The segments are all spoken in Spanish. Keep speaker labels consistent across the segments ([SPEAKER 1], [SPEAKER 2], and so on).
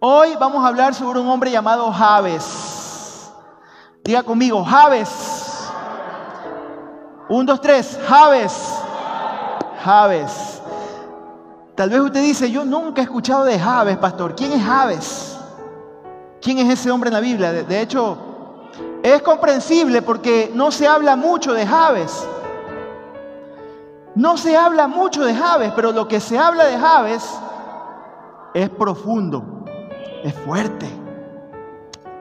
[SPEAKER 1] Hoy vamos a hablar sobre un hombre llamado Javes. Diga conmigo, Javes. Un, dos, tres, Javes. Javes. Tal vez usted dice, yo nunca he escuchado de Javes, pastor. ¿Quién es Javes? ¿Quién es ese hombre en la Biblia? De, hecho, es comprensible porque no se habla mucho de Javes. No se habla mucho de Javes, pero lo que se habla de Javes es profundo, es fuerte,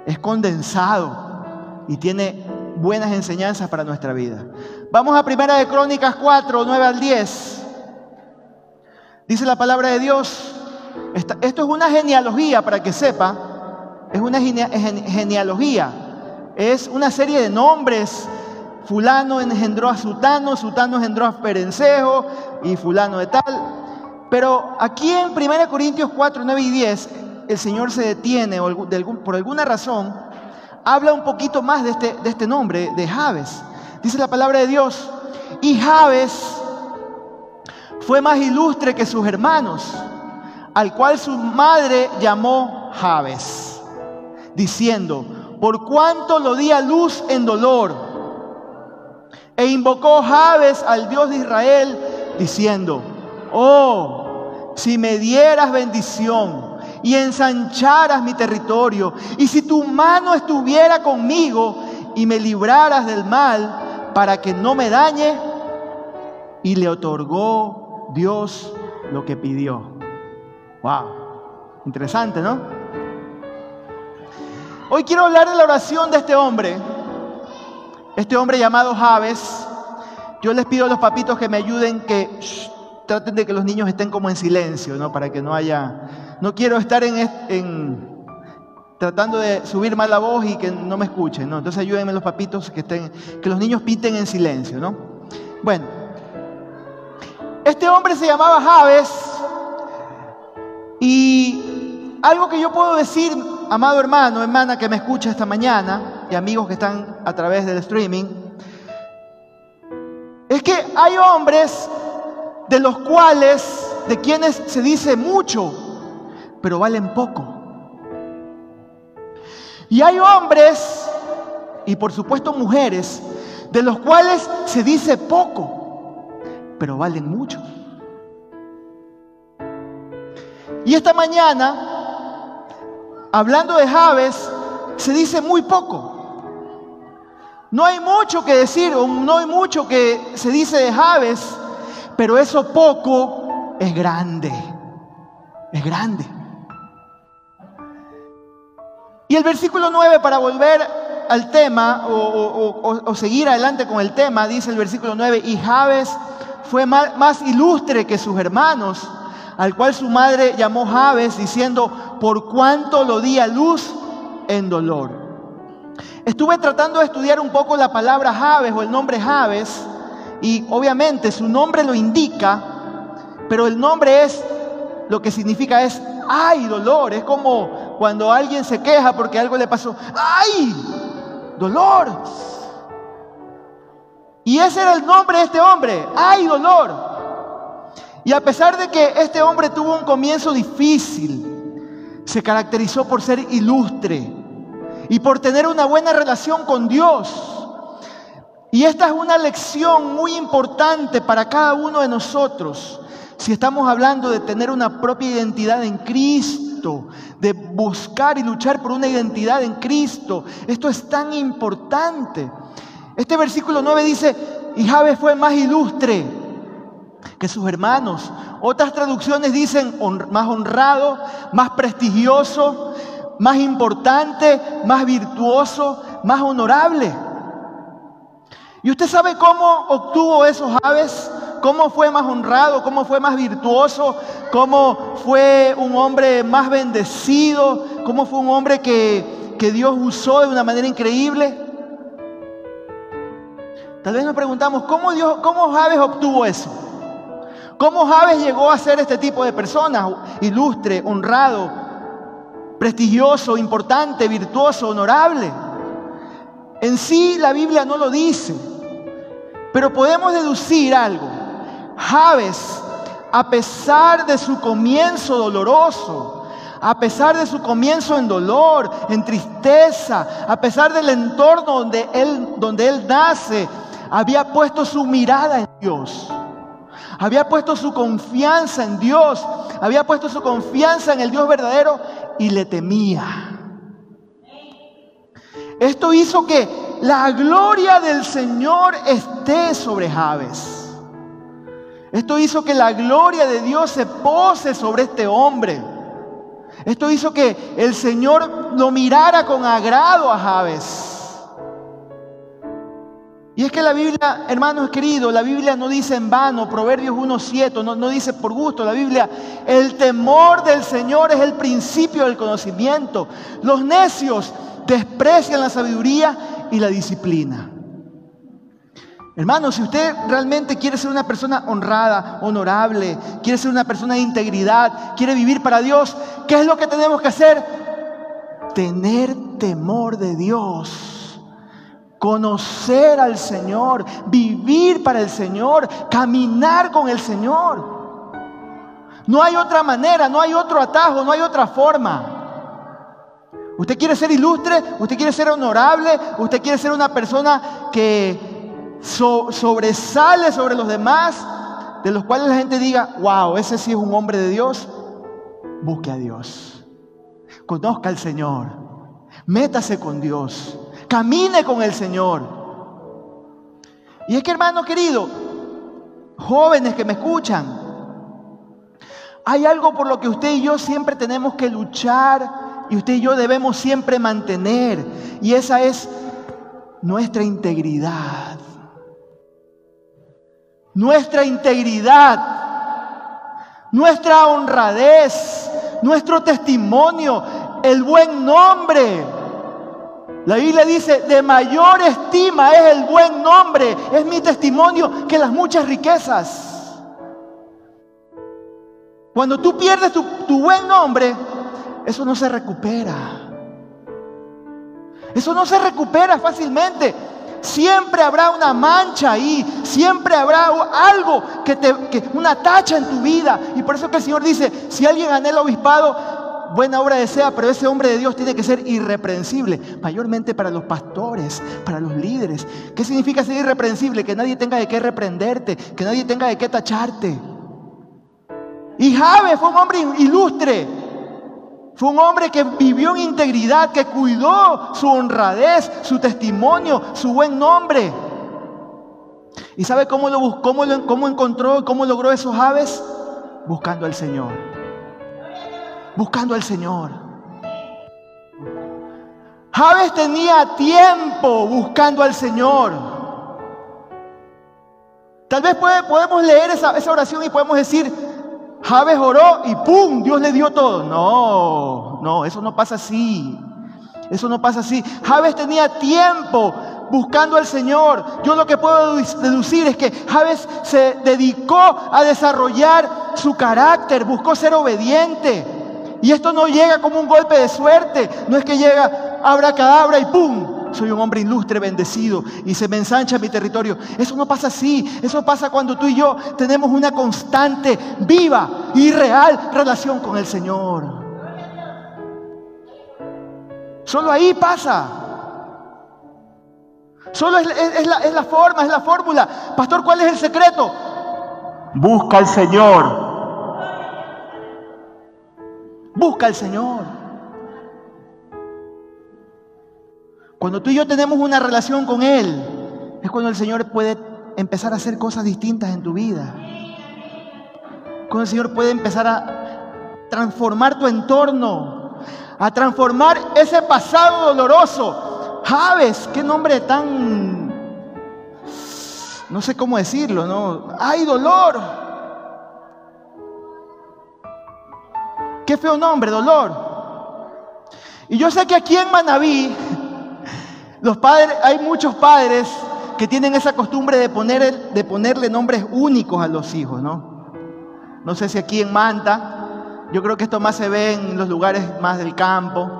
[SPEAKER 1] es condensado y tiene buenas enseñanzas para nuestra vida. Vamos a Primera de Crónicas 4, 9 al 10. Dice la palabra de Dios, esto es una genealogía para que sepa, es una genealogía, es una serie de nombres fulano engendró a Sutano, Sutano engendró a Perencejo y fulano de tal. Pero aquí en 1 Corintios 4, 9 y 10, el Señor se detiene por alguna razón, habla un poquito más de este, este nombre, de Javes. Dice la palabra de Dios, y Javes fue más ilustre que sus hermanos, al cual su madre llamó Javes, diciendo, por cuanto lo di a luz en dolor, e invocó Jabes al Dios de Israel, diciendo, oh, si me dieras bendición y ensancharas mi territorio, y si tu mano estuviera conmigo y me libraras del mal para que no me dañe, y le otorgó Dios lo que pidió. Wow, interesante, ¿no? Hoy quiero hablar de la oración de este hombre este hombre llamado Javes, yo les pido a los papitos que me ayuden, que traten de que los niños estén como en silencio, ¿no? Para que no haya... No quiero estar en, tratando de subir mal la voz y que no me escuchen, ¿no? Entonces ayúdenme los papitos que estén, que los niños pinten en silencio, ¿no? Bueno, este hombre se llamaba Javes y algo que yo puedo decir, amado hermano, hermana que me escucha esta mañana, y amigos que están a través del streaming, es que hay hombres de los cuales, de quienes se dice mucho, pero valen poco. Y hay hombres, y por supuesto mujeres, de los cuales se dice poco, pero valen mucho. Y esta mañana, hablando de Javes, se dice muy poco. No hay mucho que decir, no hay mucho que se dice de Javes, pero eso poco es grande. Es grande. El versículo 9, para volver al tema o, seguir adelante con el tema, dice el versículo 9, y Javes fue más, ilustre que sus hermanos, al cual su madre llamó Javes, diciendo, por cuánto lo di a luz en dolor. Estuve tratando de estudiar un poco la palabra Javes o el nombre Javes y obviamente su nombre lo indica, pero el nombre es, lo que significa es, ay, dolor. Es como cuando alguien se queja porque algo le pasó, ay, dolor. Y ese era el nombre de este hombre, ay, dolor. Y a pesar de que este hombre tuvo un comienzo difícil, se caracterizó por ser ilustre, y por tener una buena relación con Dios. Y esta es una lección muy importante para cada uno de nosotros. Si estamos hablando de tener una propia identidad en Cristo, de buscar y luchar por una identidad en Cristo, esto es tan importante. Este versículo 9 dice, y Javes fue más ilustre que sus hermanos. Otras traducciones dicen más honrado, más prestigioso, más importante, más virtuoso, más honorable. ¿Y usted sabe cómo obtuvo esos aves? ¿Cómo fue más honrado? ¿Cómo fue más virtuoso? ¿Cómo fue un hombre más bendecido? ¿Cómo fue un hombre que, que Dios usó de una manera increíble? Tal vez nos preguntamos, ¿cómo, Dios, cómo Javes obtuvo eso? ¿Cómo Javes llegó a ser este tipo de persona? Ilustre, honrado, prestigioso, importante, virtuoso, honorable. En sí la Biblia no lo dice, pero podemos deducir algo. Javes, a pesar de su comienzo doloroso, a pesar de su comienzo en dolor, en tristeza, a pesar del entorno donde él, donde él nace, había puesto su mirada en Dios. Había puesto su confianza en Dios. Había puesto su confianza en el Dios verdadero y le temía. Esto hizo que la gloria del Señor esté sobre Javes. Esto hizo que la gloria de Dios se pose sobre este hombre. Esto hizo que el Señor lo mirara con agrado a Javes. Y es que la Biblia, hermanos queridos, la Biblia no dice en vano, Proverbios 1.7, no, no dice por gusto, la Biblia, el temor del Señor es el principio del conocimiento. Los necios desprecian la sabiduría y la disciplina. Hermano, si usted realmente quiere ser una persona honrada, honorable, quiere ser una persona de integridad, quiere vivir para Dios, ¿qué es lo que tenemos que hacer? Tener temor de Dios, conocer al Señor, vivir para el Señor, caminar con el Señor. No hay otra manera, no hay otro atajo, no hay otra forma. Usted quiere ser ilustre, usted quiere ser honorable, usted quiere ser una persona que sobresale sobre los demás, de los cuales la gente diga, wow, ese sí es un hombre de Dios, busque a Dios. Conozca al Señor. Métase con Dios. Camine con el Señor. Y es que hermano querido, jóvenes que me escuchan, hay algo por lo que usted y yo siempre tenemos que luchar y usted y yo debemos siempre mantener. Y esa es nuestra integridad nuestra integridad, nuestra honradez, nuestro testimonio, el buen nombre. La Biblia dice, de mayor estima es el buen nombre, es mi testimonio que las muchas riquezas. Cuando tú pierdes tu, tu buen nombre, eso no se recupera. Eso no se recupera fácilmente. Siempre habrá una mancha ahí, siempre habrá algo que te, que, una tacha en tu vida. Y por eso que el Señor dice, si alguien anhela obispado, buena obra desea, pero ese hombre de Dios tiene que ser irreprensible, mayormente para los pastores, para los líderes. ¿Qué significa ser irreprensible? Que nadie tenga de qué reprenderte, que nadie tenga de qué tacharte. Y Jabe fue un hombre ilustre, fue un hombre que vivió en integridad, que cuidó su honradez, su testimonio, su buen nombre. ¿Y sabe cómo, lo, cómo, cómo encontró, cómo logró esos aves? Buscando al Señor. Buscando al Señor. Javes tenía tiempo buscando al Señor. Tal vez podemos leer esa oración y podemos decir, Javes oró y ¡pum! Dios le dio todo. No, no, eso no pasa así. Eso no pasa así. Javes tenía tiempo buscando al Señor. Yo lo que puedo deducir es que Javes se dedicó a desarrollar su carácter, buscó ser obediente. Y esto no llega como un golpe de suerte. No es que llega abra cadabra y ¡pum! Soy un hombre ilustre, bendecido y se me ensancha mi territorio. Eso no pasa así. Eso pasa cuando tú y yo tenemos una constante, viva y real relación con el Señor. Solo ahí pasa. Solo es, la, forma, es la fórmula. Pastor, ¿cuál es el secreto? Busca al Señor. Busca al Señor. Cuando tú y yo tenemos una relación con Él, es cuando el Señor puede empezar a hacer cosas distintas en tu vida. Cuando el Señor puede empezar a transformar tu entorno, a transformar ese pasado doloroso. Javes, qué nombre tan, no sé cómo decirlo, ¿no? Hay dolor. Qué feo nombre, dolor. Y yo sé que aquí en Manabí los padres, hay muchos padres que tienen esa costumbre de, poner, de ponerle nombres únicos a los hijos, ¿no? No sé si aquí en Manta, yo creo que esto más se ve en los lugares más del campo.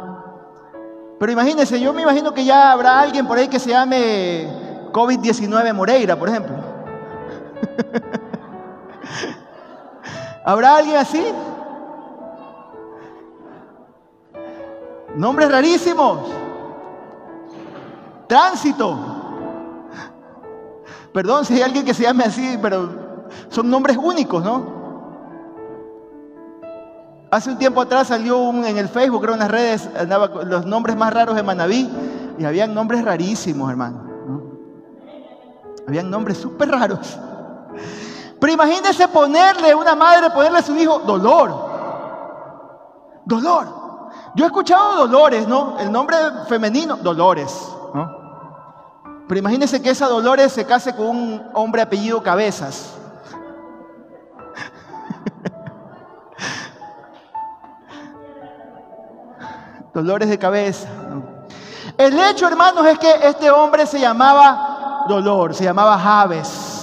[SPEAKER 1] Pero imagínense, yo me imagino que ya habrá alguien por ahí que se llame COVID-19 Moreira, por ejemplo. ¿Habrá alguien así? Nombres rarísimos. Tránsito. Perdón si hay alguien que se llame así, pero son nombres únicos, ¿no? Hace un tiempo atrás salió un, en el Facebook, creo en las redes, andaba los nombres más raros de Manaví y habían nombres rarísimos, hermano. Habían nombres súper raros. Pero imagínense ponerle una madre, ponerle a su hijo dolor. Dolor. Yo he escuchado Dolores, ¿no? El nombre femenino, Dolores. Pero imagínense que esa Dolores se case con un hombre apellido Cabezas. Dolores de cabeza. El hecho, hermanos, es que este hombre se llamaba Dolor, se llamaba Javes.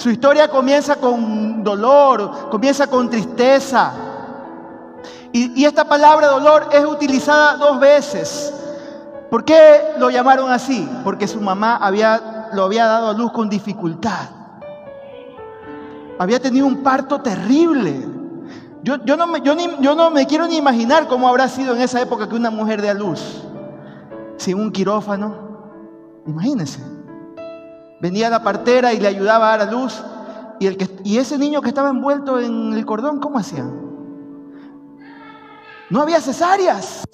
[SPEAKER 1] Su historia comienza con dolor, comienza con tristeza. Y, esta palabra dolor es utilizada dos veces. ¿Por qué lo llamaron así? Porque su mamá lo había dado a luz con dificultad. Había tenido un parto terrible. Yo, no me, quiero ni imaginar cómo habrá sido en esa época que una mujer dé a luz. Sin un quirófano. Imagínense. Venía la partera y le ayudaba a dar a luz. Y, el que, y ese niño que estaba envuelto en el cordón, ¿cómo hacían? No había cesáreas.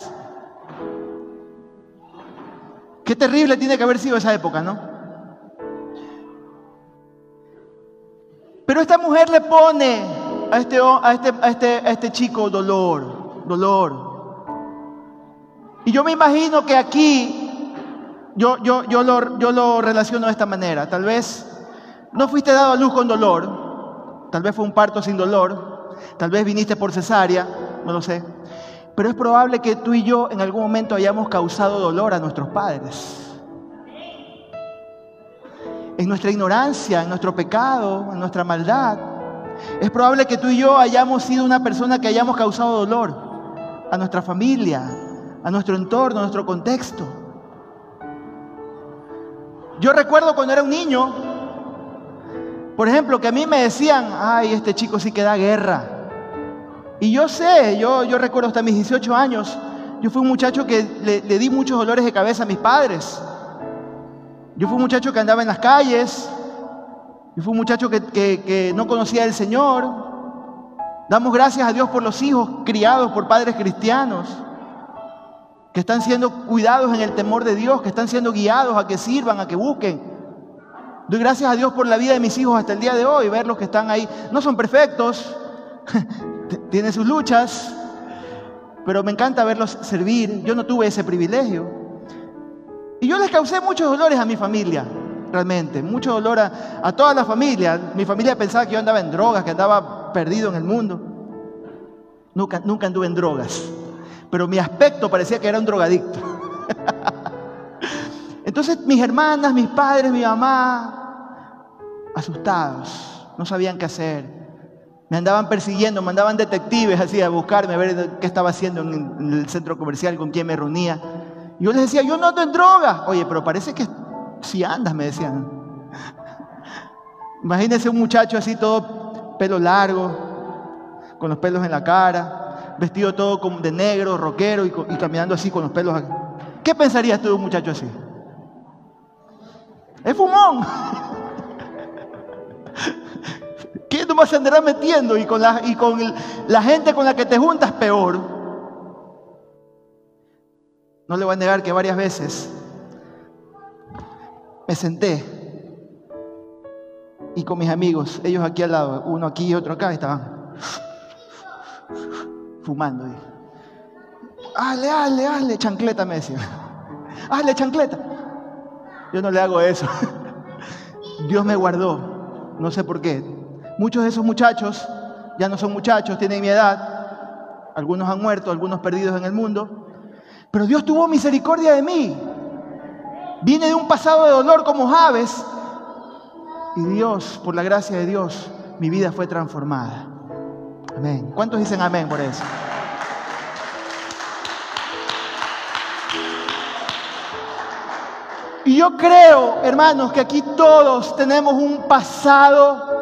[SPEAKER 1] Qué terrible tiene que haber sido esa época, ¿no? Pero esta mujer le pone a este, a este, a este, a este chico dolor, dolor. Y yo me imagino que aquí yo, yo, yo, lo, yo lo relaciono de esta manera. Tal vez no fuiste dado a luz con dolor, tal vez fue un parto sin dolor, tal vez viniste por cesárea, no lo sé. Pero es probable que tú y yo en algún momento hayamos causado dolor a nuestros padres. En nuestra ignorancia, en nuestro pecado, en nuestra maldad. Es probable que tú y yo hayamos sido una persona que hayamos causado dolor a nuestra familia, a nuestro entorno, a nuestro contexto. Yo recuerdo cuando era un niño, por ejemplo, que a mí me decían, ay, este chico sí que da guerra. Y yo sé, yo, yo recuerdo hasta mis 18 años, yo fui un muchacho que le, di muchos dolores de cabeza a mis padres. Yo fui un muchacho que andaba en las calles, y fue un muchacho que, no conocía al Señor. Damos gracias a Dios por los hijos criados por padres cristianos, que están siendo cuidados en el temor de Dios, que están siendo guiados a que sirvan, a que busquen. Doy gracias a Dios por la vida de mis hijos hasta el día de hoy, verlos que están ahí. No son perfectos, tienen sus luchas, pero me encanta verlos servir. Yo no tuve ese privilegio. Y yo les causé muchos dolores a mi familia realmente. Mucho dolor a, toda la familia. Mi familia pensaba que yo andaba en drogas, que andaba perdido en el mundo. Nunca, nunca anduve en drogas. Pero mi aspecto parecía que era un drogadicto. Entonces mis hermanas, mis padres, mi mamá, asustados, no sabían qué hacer. Me andaban persiguiendo, mandaban detectives así a buscarme, a ver qué estaba haciendo en el centro comercial, con quién me reunía. Yo les decía, yo no ando en drogas. Oye, pero parece que si andas, me decían. Imagínense un muchacho así todo pelo largo, con los pelos en la cara, vestido todo de negro, rockero y, caminando así con los pelos. ¿Qué pensarías tú de un muchacho así? Es fumón. ¿Qué nomás se andará metiendo? Y con, la, y con la gente con la que te juntas, peor. No le voy a negar que varias veces me senté y con mis amigos, ellos aquí al lado, uno aquí y otro acá, estaban fumando. Hazle, hazle, hazle, chancleta, me decían. Hazle, chancleta. Yo no le hago eso. Dios me guardó, no sé por qué. Muchos de esos muchachos ya no son muchachos, tienen mi edad. Algunos han muerto, algunos perdidos en el mundo. Pero Dios tuvo misericordia de mí. Vine de un pasado de dolor como Javes y Dios, por la gracia de Dios, mi vida fue transformada. Amén. ¿Cuántos dicen amén por eso? Y yo creo, hermanos, que aquí todos tenemos un pasado,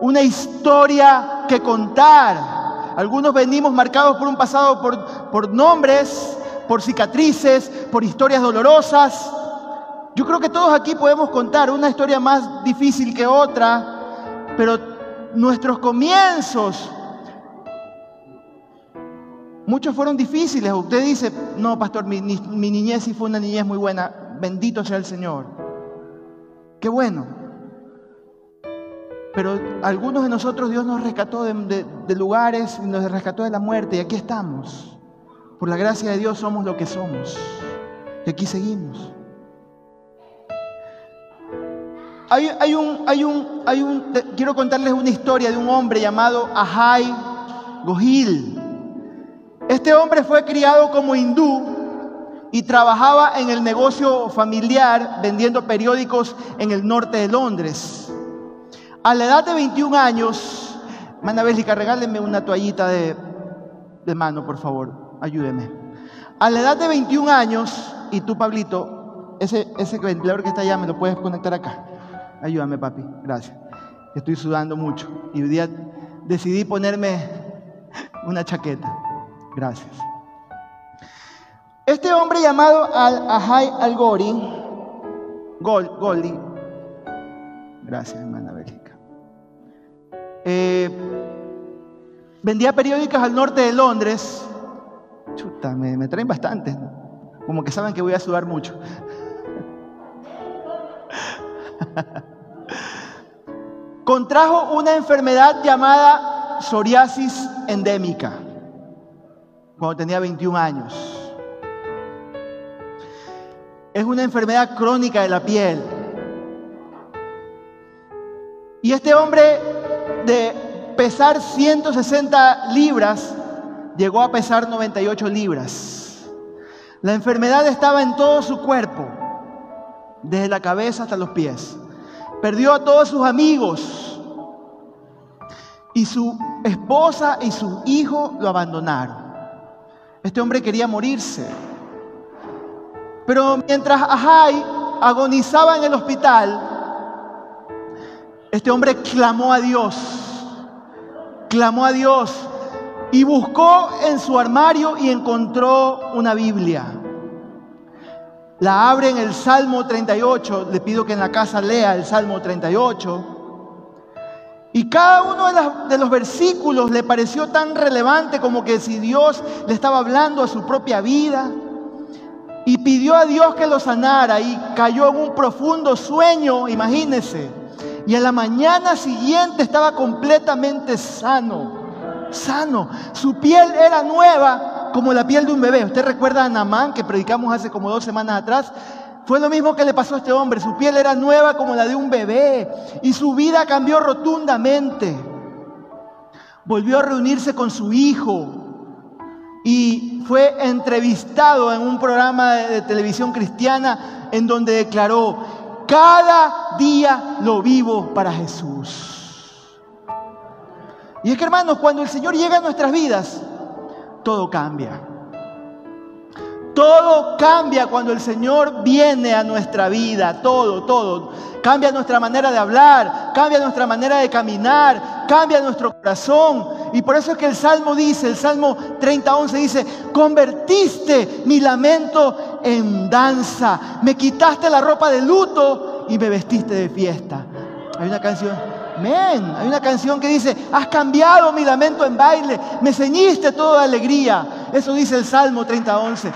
[SPEAKER 1] una historia que contar. Algunos venimos marcados por un pasado por, por nombres, por cicatrices, por historias dolorosas. Yo creo que todos aquí podemos contar una historia más difícil que otra, pero nuestros comienzos, muchos fueron difíciles. Usted dice, no, pastor, mi, niñez sí fue una niñez muy buena. Bendito sea el Señor. Qué bueno. Pero algunos de nosotros Dios nos rescató de, de lugares, nos rescató de la muerte y aquí estamos. Por la gracia de Dios somos lo que somos. Y aquí seguimos. Hay, un, hay un, hay un, quiero contarles una historia de un hombre llamado Ahai Gohil. Este hombre fue criado como hindú y trabajaba en el negocio familiar vendiendo periódicos en el norte de Londres. A la edad de 21 años, Mana Bélica, regálenme una toallita de, de mano, por favor, ayúdeme. A la edad de 21 años, y tú, Pablito, ese, ese ventilador que está allá, me lo puedes conectar acá. Ayúdame, papi. Gracias. Estoy sudando mucho. Y hoy día decidí ponerme una chaqueta. Gracias. Este hombre llamado Al Ahai Al Gori, Gol, gracias hermana Bélgica, eh, vendía periódicos al norte de Londres. Chuta, me, me traen bastantes, como que saben que voy a sudar mucho. Contrajo una enfermedad llamada psoriasis endémica cuando tenía 21 años. Es una enfermedad crónica de la piel. Y este hombre de pesar 160 libras llegó a pesar 98 libras. La enfermedad estaba en todo su cuerpo desde la cabeza hasta los pies. Perdió a todos sus amigos y su esposa y su hijo lo abandonaron. Este hombre quería morirse. Pero mientras Ahai agonizaba en el hospital, este hombre clamó a Dios, clamó a Dios y buscó en su armario y encontró una Biblia la abre en el Salmo 38, le pido que en la casa lea el Salmo 38. Y cada uno de, los versículos le pareció tan relevante como que si Dios le estaba hablando a su propia vida. Y pidió a Dios que lo sanara y cayó en un profundo sueño, imagínense. Y en la mañana siguiente estaba completamente sano, sano. Su piel era nueva como la piel de un bebé. ¿Usted recuerda a Namán que predicamos hace como dos semanas atrás? Fue lo mismo que le pasó a este hombre. Su piel era nueva como la de un bebé y su vida cambió rotundamente. Volvió a reunirse con su hijo y fue entrevistado en un programa de, televisión cristiana en donde declaró, cada día lo vivo para Jesús. Y es que hermanos, cuando el Señor llega a nuestras vidas, todo cambia. Todo cambia cuando el Señor viene a nuestra vida, todo, todo. Cambia nuestra manera de hablar, cambia nuestra manera de caminar, cambia nuestro corazón. Y por eso es que el Salmo dice, el Salmo 30, dice, convertiste mi lamento en danza, me quitaste la ropa de luto y me vestiste de fiesta. Hay una canción, Amén. Hay una canción que dice, has cambiado mi lamento en baile, me ceñiste toda alegría. Eso dice el Salmo 30:11.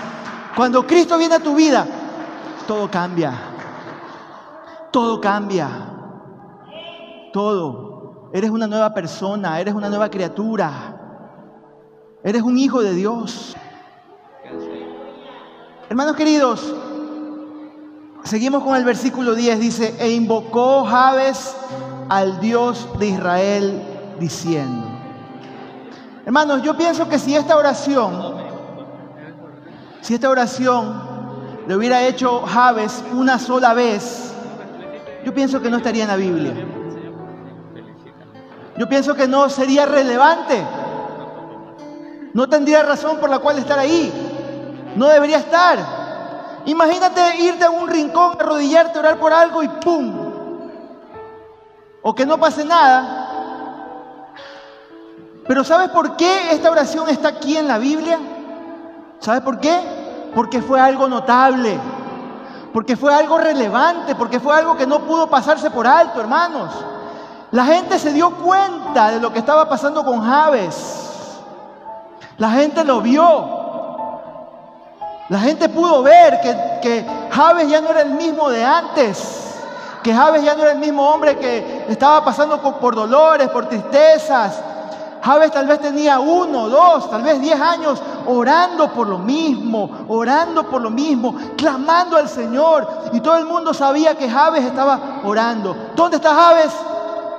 [SPEAKER 1] Cuando Cristo viene a tu vida, todo cambia. Todo cambia. Todo. Eres una nueva persona, eres una nueva criatura. Eres un hijo de Dios. Hermanos queridos, seguimos con el versículo 10. Dice, e invocó Javes al Dios de Israel diciendo. Hermanos, yo pienso que si esta oración, si esta oración le hubiera hecho Javes una sola vez, yo pienso que no estaría en la Biblia. Yo pienso que no sería relevante. No tendría razón por la cual estar ahí. No debería estar. Imagínate irte a un rincón, arrodillarte, orar por algo y ¡pum! o que no pase nada. Pero ¿sabes por qué esta oración está aquí en la Biblia? ¿Sabes por qué? porque fue algo notable, porque fue algo relevante, porque fue algo que no pudo pasarse por alto, hermanos. La gente se dio cuenta de lo que estaba pasando con Javes. La gente lo vio. La gente pudo ver que, que Javes ya no era el mismo de antes que Javes ya no era el mismo hombre que estaba pasando por dolores, por tristezas. Javes tal vez tenía uno, dos, tal vez diez años orando por lo mismo, orando por lo mismo, clamando al Señor. Y todo el mundo sabía que Javes estaba orando. ¿Dónde está Javes?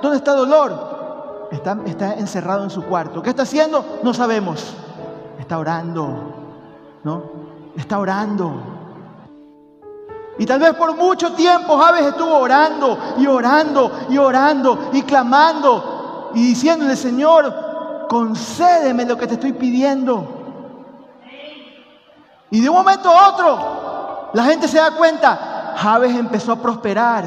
[SPEAKER 1] ¿Dónde está Dolor? Está, está encerrado en su cuarto. ¿Qué está haciendo? No sabemos. Está orando, ¿no? Está orando. Y tal vez por mucho tiempo Javes estuvo orando y orando y orando y clamando y diciéndole, Señor, concédeme lo que te estoy pidiendo. Y de un momento a otro, la gente se da cuenta, Javes empezó a prosperar.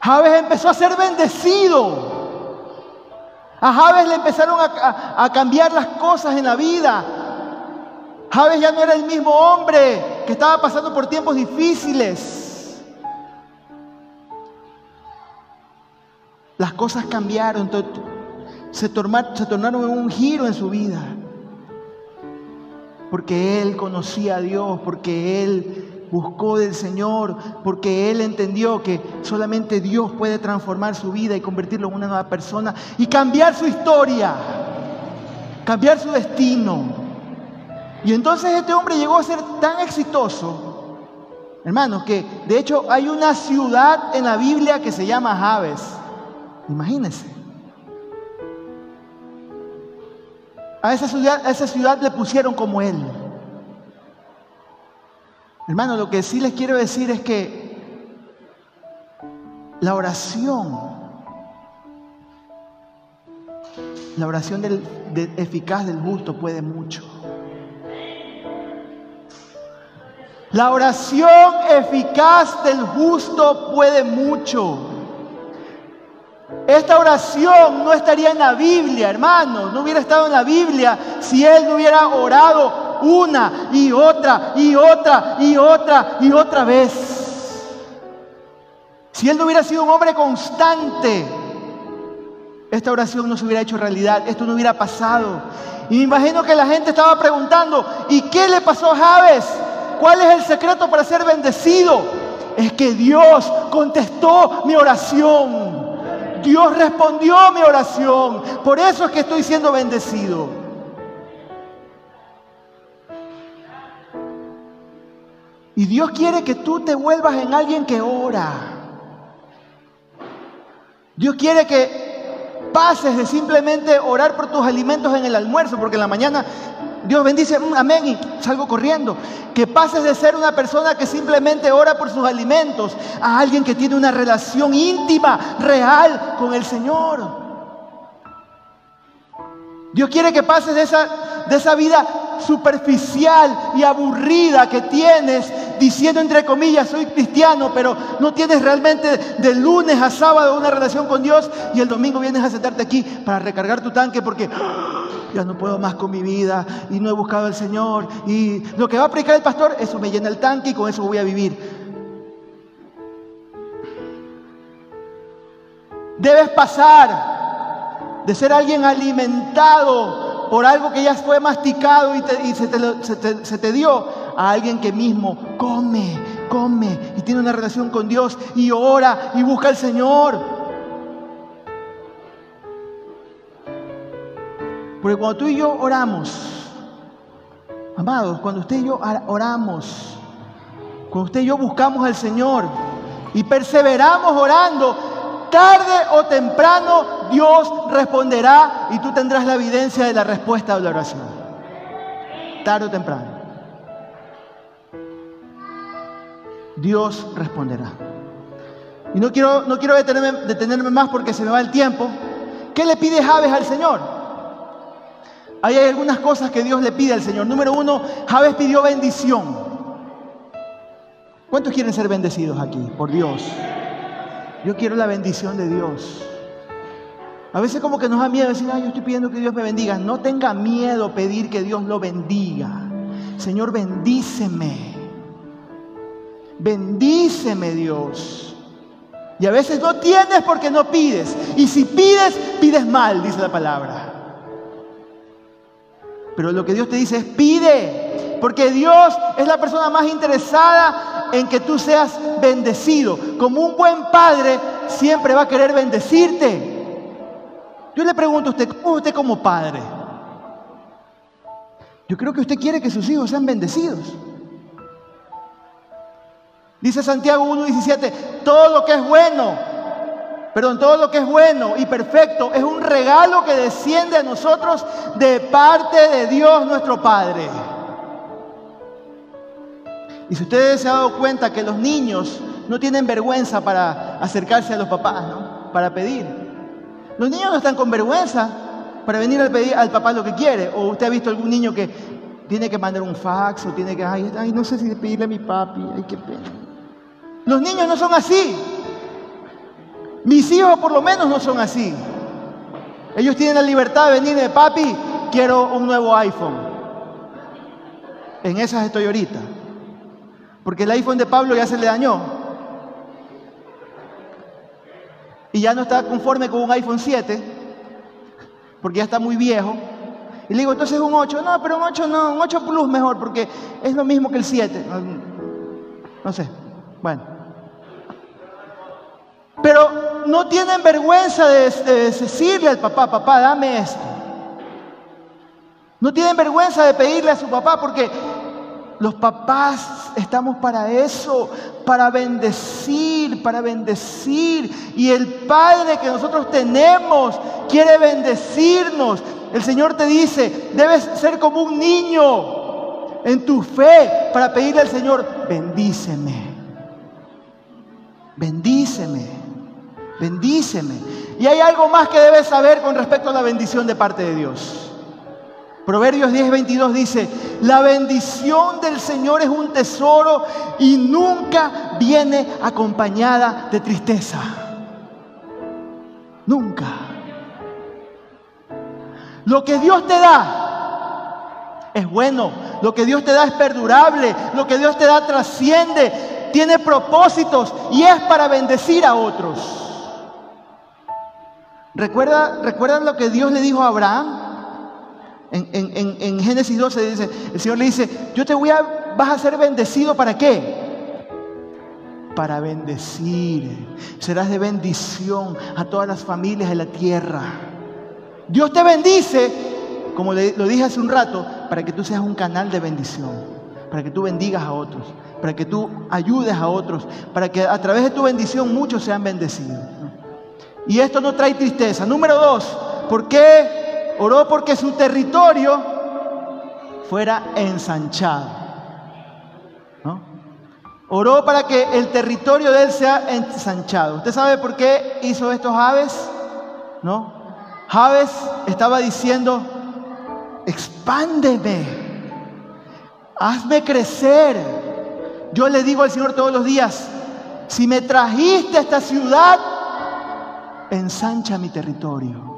[SPEAKER 1] Javes empezó a ser bendecido. A Javes le empezaron a, a cambiar las cosas en la vida. Javes ya no era el mismo hombre que estaba pasando por tiempos difíciles. Las cosas cambiaron, se tornaron en un giro en su vida. Porque él conocía a Dios, porque él buscó del Señor, porque él entendió que solamente Dios puede transformar su vida y convertirlo en una nueva persona y cambiar su historia, cambiar su destino. Y entonces este hombre llegó a ser tan exitoso, hermanos, que de hecho hay una ciudad en la Biblia que se llama Javes. Imagínense. A esa ciudad, a esa ciudad le pusieron como él. Hermano, lo que sí les quiero decir es que la oración, la oración del, eficaz del justo puede mucho. La oración eficaz del justo puede mucho. Esta oración no estaría en la Biblia, hermano. No hubiera estado en la Biblia si él no hubiera orado una y otra y otra y otra y otra vez. Si él no hubiera sido un hombre constante, esta oración no se hubiera hecho realidad, esto no hubiera pasado. Y me imagino que la gente estaba preguntando, ¿y qué le pasó a Javes? ¿Cuál es el secreto para ser bendecido? Es que Dios contestó mi oración. Dios respondió mi oración. Por eso es que estoy siendo bendecido. Y Dios quiere que tú te vuelvas en alguien que ora. Dios quiere que pases de simplemente orar por tus alimentos en el almuerzo, porque en la mañana Dios bendice, mm, amén, y salgo corriendo. Que pases de ser una persona que simplemente ora por sus alimentos a alguien que tiene una relación íntima, real con el Señor. Dios quiere que pases de esa, de esa vida superficial y aburrida que tienes, diciendo entre comillas, soy cristiano, pero no tienes realmente de lunes a sábado una relación con Dios y el domingo vienes a sentarte aquí para recargar tu tanque porque ya no puedo más con mi vida y no he buscado al Señor. Y lo que va a predicar el pastor, eso me llena el tanque y con eso voy a vivir. Debes pasar de ser alguien alimentado por algo que ya fue masticado y, se, te, se te dio a alguien que mismo come, come y tiene una relación con Dios y ora y busca al Señor. Porque cuando tú y yo oramos, amados, cuando usted y yo oramos, cuando usted y yo buscamos al Señor y perseveramos orando, tarde o temprano Dios responderá y tú tendrás la evidencia de la respuesta de la oración. Tarde o temprano. Dios responderá. Y no quiero, no quiero detenerme, más porque se me va el tiempo. ¿Qué le pide Javes al Señor? Ahí hay algunas cosas que Dios le pide al Señor. Número uno, Javes pidió bendición. ¿Cuántos quieren ser bendecidos aquí por Dios? Yo quiero la bendición de Dios. A veces como que nos da miedo decir, ay, yo estoy pidiendo que Dios me bendiga. No tenga miedo pedir que Dios lo bendiga. Señor, bendíceme. Bendíceme Dios. Y a veces no tienes porque no pides. Y si pides, pides mal, dice la palabra. Pero lo que Dios te dice es pide. Porque Dios es la persona más interesada en que tú seas bendecido. Como un buen padre siempre va a querer bendecirte. Yo le pregunto a usted, ¿cómo es usted como padre? Yo creo que usted quiere que sus hijos sean bendecidos. Dice Santiago 1.17, todo lo que es bueno, perdón, todo lo que es bueno y perfecto es un regalo que desciende a nosotros de parte de Dios nuestro Padre. Y si ustedes se han dado cuenta que los niños no tienen vergüenza para acercarse a los papás, ¿no? Para pedir. Los niños no están con vergüenza para venir a pedir al papá lo que quiere. O usted ha visto algún niño que tiene que mandar un fax o tiene que, ay, ay no sé si pedirle a mi papi, ay, qué pena. Los niños no son así. Mis hijos por lo menos no son así. Ellos tienen la libertad de venir de papi, quiero un nuevo iPhone. En esas estoy ahorita. Porque el iPhone de Pablo ya se le dañó. Y ya no está conforme con un iPhone 7, porque ya está muy viejo. Y le digo, entonces un 8. No, pero un 8 no, un 8 Plus mejor, porque es lo mismo que el 7. No, no sé. Bueno. Pero no tienen vergüenza de, decirle al papá, papá, dame esto. No tienen vergüenza de pedirle a su papá porque los papás estamos para eso, para bendecir, para bendecir. Y el Padre que nosotros tenemos quiere bendecirnos. El Señor te dice, debes ser como un niño en tu fe para pedirle al Señor, bendíceme, bendíceme. Bendíceme. Y hay algo más que debes saber con respecto a la bendición de parte de Dios. Proverbios 10, 22 dice, la bendición del Señor es un tesoro y nunca viene acompañada de tristeza. Nunca. Lo que Dios te da es bueno, lo que Dios te da es perdurable, lo que Dios te da trasciende, tiene propósitos y es para bendecir a otros. ¿Recuerda, ¿Recuerdan lo que Dios le dijo a Abraham? En, Génesis 12 dice, el Señor le dice, yo te voy a, vas a ser bendecido para qué? Para bendecir. Serás de bendición a todas las familias de la tierra. Dios te bendice, como lo dije hace un rato, para que tú seas un canal de bendición, para que tú bendigas a otros, para que tú ayudes a otros, para que a través de tu bendición muchos sean bendecidos. Y esto no trae tristeza. Número dos, ¿por qué? Oró porque su territorio fuera ensanchado. Oró para que el territorio de él sea ensanchado. ¿Usted sabe por qué hizo estos aves? ¿No? Javes estaba diciendo, expándeme, hazme crecer. Yo le digo al Señor todos los días, si me trajiste a esta ciudad, ensancha mi territorio.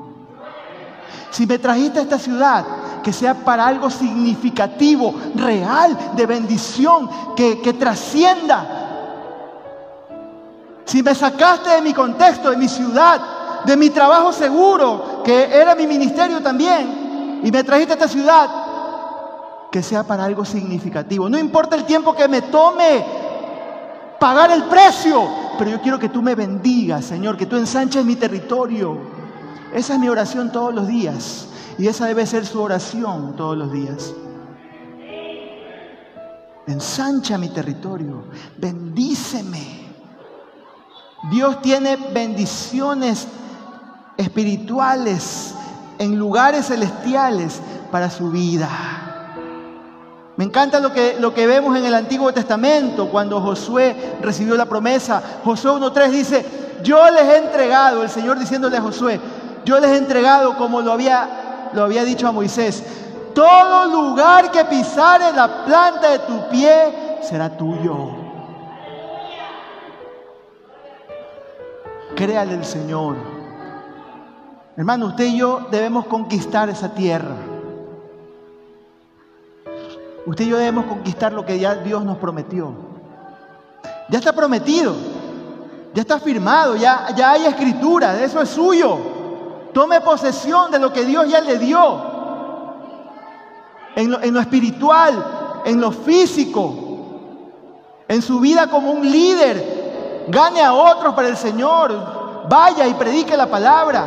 [SPEAKER 1] Si me trajiste a esta ciudad, que sea para algo significativo, real, de bendición, que, que trascienda. Si me sacaste de mi contexto, de mi ciudad, de mi trabajo seguro, que era mi ministerio también, y me trajiste a esta ciudad, que sea para algo significativo. No importa el tiempo que me tome pagar el precio, pero yo quiero que tú me bendigas, Señor, que tú ensanches mi territorio. Esa es mi oración todos los días y esa debe ser su oración todos los días. Ensancha mi territorio, bendíceme. Dios tiene bendiciones espirituales en lugares celestiales para su vida. Me encanta lo que, lo que vemos en el Antiguo Testamento cuando Josué recibió la promesa. Josué 1.3 dice, yo les he entregado, el Señor diciéndole a Josué, yo les he entregado como lo había, lo había dicho a Moisés, todo lugar que pisare la planta de tu pie será tuyo. Créale el Señor. Hermano, usted y yo debemos conquistar esa tierra. Usted y yo debemos conquistar lo que ya Dios nos prometió. Ya está prometido, ya está firmado, ya, ya hay escritura, eso es suyo. Tome posesión de lo que Dios ya le dio. En lo, en lo espiritual, en lo físico, en su vida como un líder. Gane a otros para el Señor. Vaya y predique la palabra.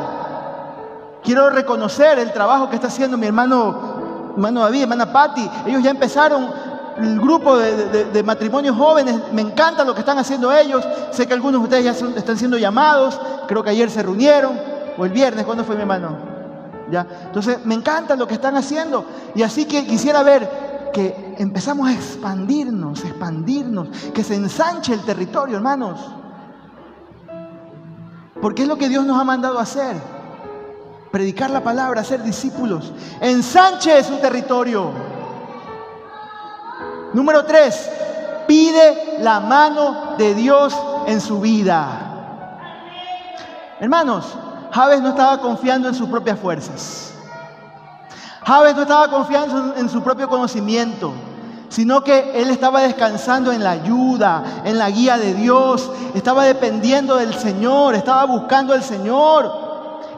[SPEAKER 1] Quiero reconocer el trabajo que está haciendo mi hermano, hermano David, hermana Patti. Ellos ya empezaron el grupo de, matrimonios jóvenes, me encanta lo que están haciendo ellos. Sé que algunos de ustedes ya están siendo llamados, creo que ayer se reunieron, o el viernes, ¿cuándo fue mi hermano? ¿Ya? Entonces, me encanta lo que están haciendo. Y así que quisiera ver que empezamos a expandirnos, expandirnos, que se ensanche el territorio, hermanos. Porque es lo que Dios nos ha mandado a hacer. Predicar la palabra, ser discípulos. Ensanche su territorio. Número tres, pide la mano de Dios en su vida. Hermanos, Javes no estaba confiando en sus propias fuerzas. Javes no estaba confiando en su propio conocimiento, sino que él estaba descansando en la ayuda, en la guía de Dios, estaba dependiendo del Señor, estaba buscando al Señor.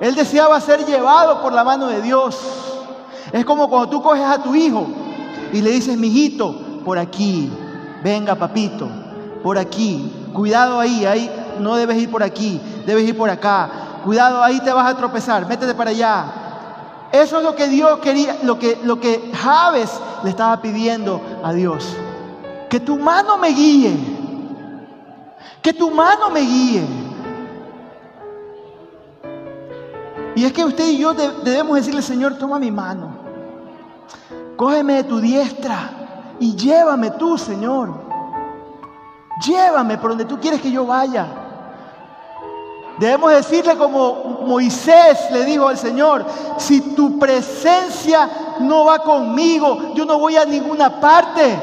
[SPEAKER 1] Él deseaba ser llevado por la mano de Dios. Es como cuando tú coges a tu hijo y le dices, mijito, por aquí, venga papito, por aquí, cuidado ahí, ahí no debes ir por aquí, debes ir por acá, cuidado ahí te vas a tropezar, métete para allá. Eso es lo que Dios quería, lo que, lo que Javes le estaba pidiendo a Dios. Que tu mano me guíe, que tu mano me guíe. Y es que usted y yo debemos decirle, Señor, toma mi mano, cógeme de tu diestra y llévame tú, Señor. Llévame por donde tú quieres que yo vaya. Debemos decirle como Moisés le dijo al Señor, si tu presencia no va conmigo, yo no voy a ninguna parte.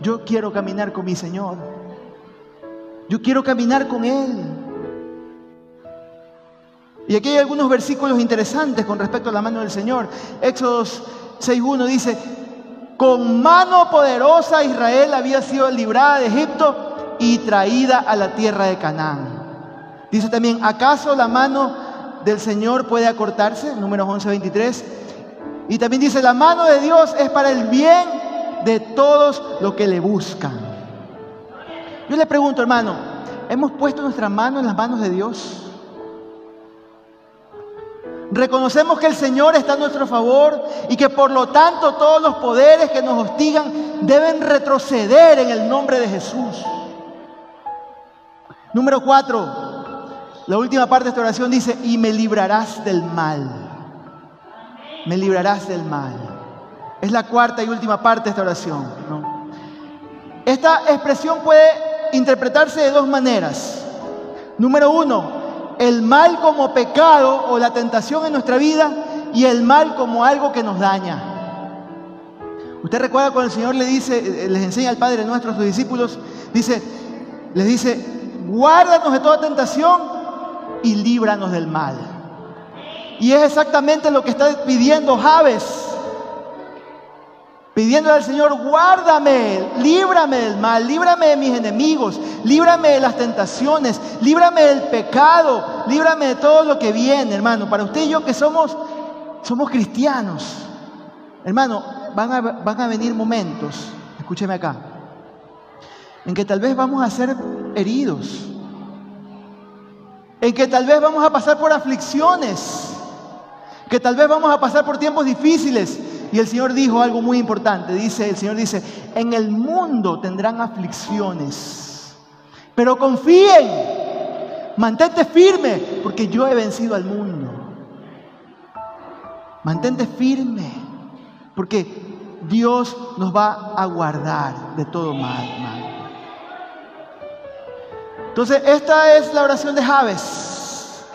[SPEAKER 1] Yo quiero caminar con mi Señor. Yo quiero caminar con Él. Y aquí hay algunos versículos interesantes con respecto a la mano del Señor. Éxodos 6.1 dice, con mano poderosa Israel había sido librada de Egipto y traída a la tierra de Canaán. Dice también, ¿acaso la mano del Señor puede acortarse? Números 11.23. Y también dice, la mano de Dios es para el bien de todos los que le buscan. Yo le pregunto, hermano, ¿hemos puesto nuestra mano en las manos de Dios? Reconocemos que el Señor está a nuestro favor y que por lo tanto todos los poderes que nos hostigan deben retroceder en el nombre de Jesús. Número cuatro, la última parte de esta oración dice, y me librarás del mal. Me librarás del mal. Es la cuarta y última parte de esta oración. Esta expresión puede interpretarse de dos maneras. Número uno, el mal como pecado o la tentación en nuestra vida y el mal como algo que nos daña. Usted recuerda cuando el Señor le dice, eh, les enseña al Padre nuestro a sus discípulos, dice, les dice, guárdanos de toda tentación y líbranos del mal. Y es exactamente lo que está pidiendo Javes pidiéndole al Señor, guárdame, líbrame del mal, líbrame de mis enemigos, líbrame de las tentaciones, líbrame del pecado, líbrame de todo lo que viene, hermano. Para usted y yo que somos, somos cristianos, hermano, van a, van a venir momentos, escúcheme acá, en que tal vez vamos a ser heridos, en que tal vez vamos a pasar por aflicciones, que tal vez vamos a pasar por tiempos difíciles, y el Señor dijo algo muy importante. Dice, el Señor dice, en el mundo tendrán aflicciones, pero confíen, mantente firme, porque yo he vencido al mundo. Mantente firme, porque Dios nos va a guardar de todo mal. Entonces, esta es la oración de Javes.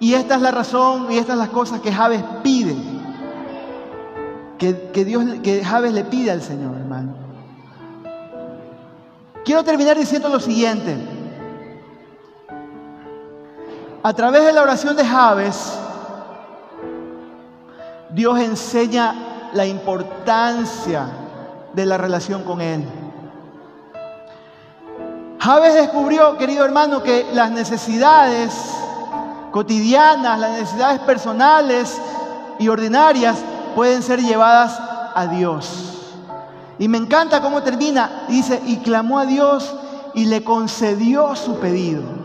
[SPEAKER 1] Y esta es la razón y estas son las cosas que Javes pide que, Dios, que Javes le pide al Señor, hermano. Quiero terminar diciendo lo siguiente. A través de la oración de Javes, Dios enseña la importancia de la relación con Él. Javes descubrió, querido hermano, que las necesidades cotidianas, las necesidades personales y ordinarias pueden ser llevadas a Dios. Y me encanta cómo termina. Dice, y clamó a Dios y le concedió su pedido.